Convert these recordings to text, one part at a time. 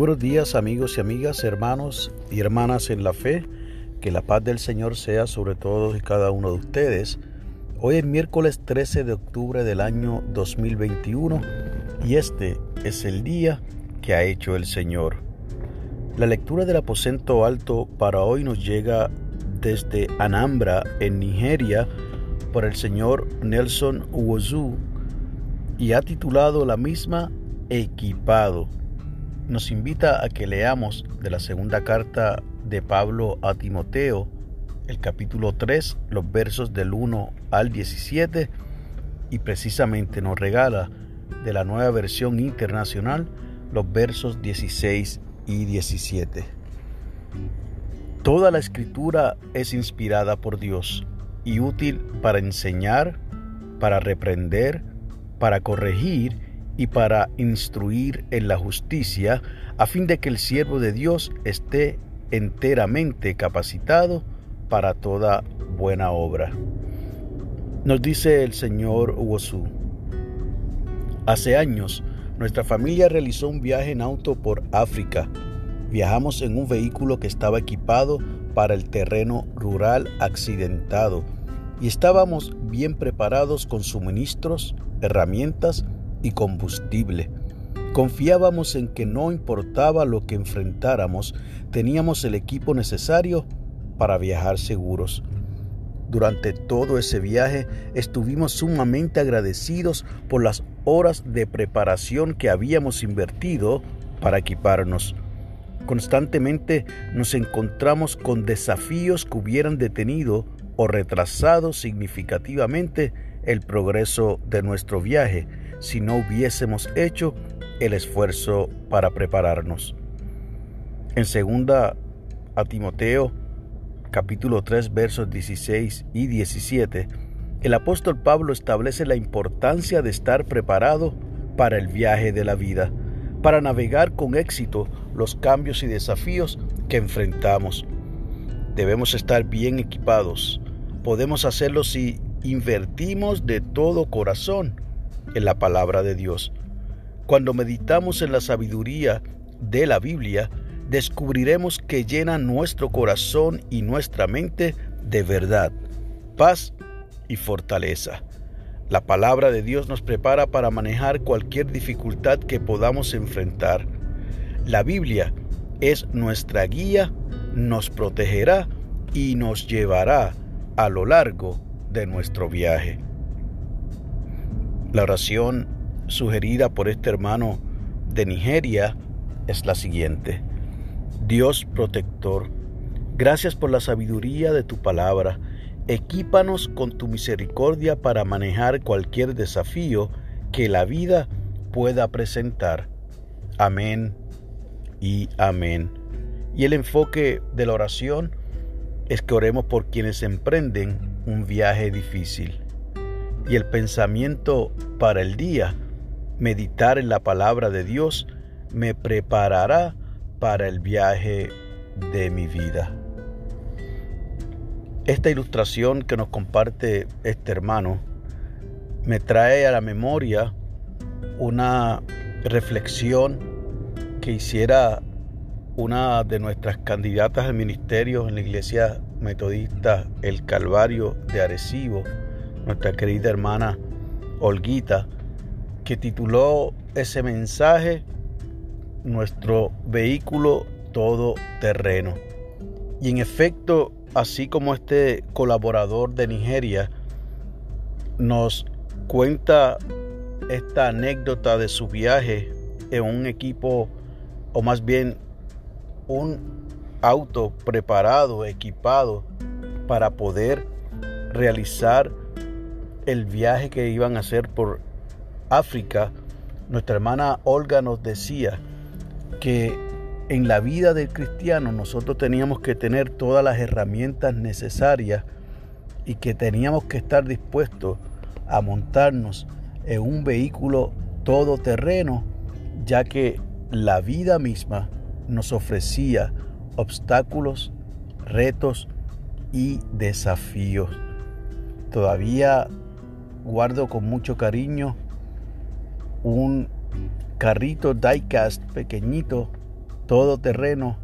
buenos días amigos y amigas, hermanos y hermanas en la fe. Que la paz del Señor sea sobre todos y cada uno de ustedes. Hoy es miércoles 13 de octubre del año 2021 y este es el día que ha hecho el Señor. La lectura del aposento alto para hoy nos llega desde Anambra, en Nigeria, por el señor Nelson Uwozu y ha titulado la misma Equipado nos invita a que leamos de la segunda carta de Pablo a Timoteo, el capítulo 3, los versos del 1 al 17, y precisamente nos regala de la nueva versión internacional los versos 16 y 17. Toda la escritura es inspirada por Dios y útil para enseñar, para reprender, para corregir y para instruir en la justicia, a fin de que el siervo de Dios esté enteramente capacitado para toda buena obra. Nos dice el señor Wosu. Hace años, nuestra familia realizó un viaje en auto por África. Viajamos en un vehículo que estaba equipado para el terreno rural accidentado y estábamos bien preparados con suministros, herramientas y combustible. Confiábamos en que no importaba lo que enfrentáramos, teníamos el equipo necesario para viajar seguros. Durante todo ese viaje estuvimos sumamente agradecidos por las horas de preparación que habíamos invertido para equiparnos. Constantemente nos encontramos con desafíos que hubieran detenido o retrasado significativamente el progreso de nuestro viaje si no hubiésemos hecho el esfuerzo para prepararnos. En segunda a Timoteo capítulo 3 versos 16 y 17, el apóstol Pablo establece la importancia de estar preparado para el viaje de la vida, para navegar con éxito los cambios y desafíos que enfrentamos. Debemos estar bien equipados. Podemos hacerlo si invertimos de todo corazón en la palabra de Dios. Cuando meditamos en la sabiduría de la Biblia, descubriremos que llena nuestro corazón y nuestra mente de verdad, paz y fortaleza. La palabra de Dios nos prepara para manejar cualquier dificultad que podamos enfrentar. La Biblia es nuestra guía, nos protegerá y nos llevará a lo largo de nuestro viaje. La oración sugerida por este hermano de Nigeria es la siguiente. Dios protector, gracias por la sabiduría de tu palabra. Equípanos con tu misericordia para manejar cualquier desafío que la vida pueda presentar. Amén y amén. Y el enfoque de la oración es que oremos por quienes emprenden un viaje difícil y el pensamiento para el día, meditar en la palabra de Dios, me preparará para el viaje de mi vida. Esta ilustración que nos comparte este hermano me trae a la memoria una reflexión que hiciera una de nuestras candidatas al ministerio en la iglesia metodista El Calvario de Arecibo, nuestra querida hermana Olguita, que tituló ese mensaje Nuestro vehículo todoterreno. Y en efecto, así como este colaborador de Nigeria nos cuenta esta anécdota de su viaje en un equipo, o más bien un auto preparado, equipado para poder realizar el viaje que iban a hacer por África, nuestra hermana Olga nos decía que en la vida del cristiano nosotros teníamos que tener todas las herramientas necesarias y que teníamos que estar dispuestos a montarnos en un vehículo todoterreno, ya que la vida misma nos ofrecía obstáculos, retos y desafíos. Todavía guardo con mucho cariño un carrito diecast pequeñito todo terreno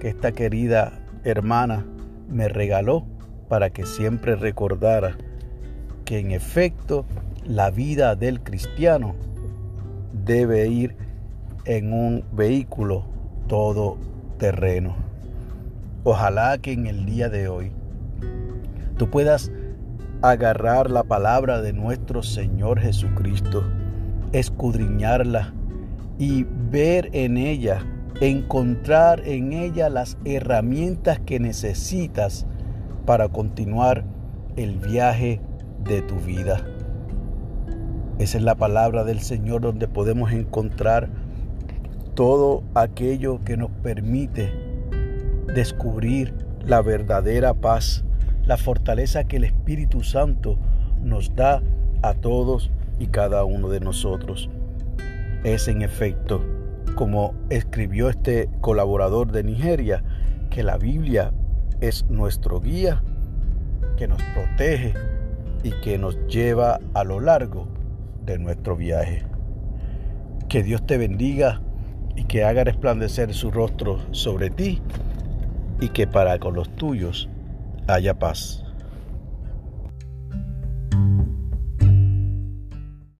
que esta querida hermana me regaló para que siempre recordara que en efecto la vida del cristiano debe ir en un vehículo todo terreno. Ojalá que en el día de hoy tú puedas agarrar la palabra de nuestro Señor Jesucristo, escudriñarla y ver en ella, encontrar en ella las herramientas que necesitas para continuar el viaje de tu vida. Esa es la palabra del Señor donde podemos encontrar todo aquello que nos permite descubrir la verdadera paz, la fortaleza que el Espíritu Santo nos da a todos y cada uno de nosotros. Es en efecto, como escribió este colaborador de Nigeria, que la Biblia es nuestro guía, que nos protege y que nos lleva a lo largo de nuestro viaje. Que Dios te bendiga y que haga resplandecer su rostro sobre ti y que para con los tuyos haya paz.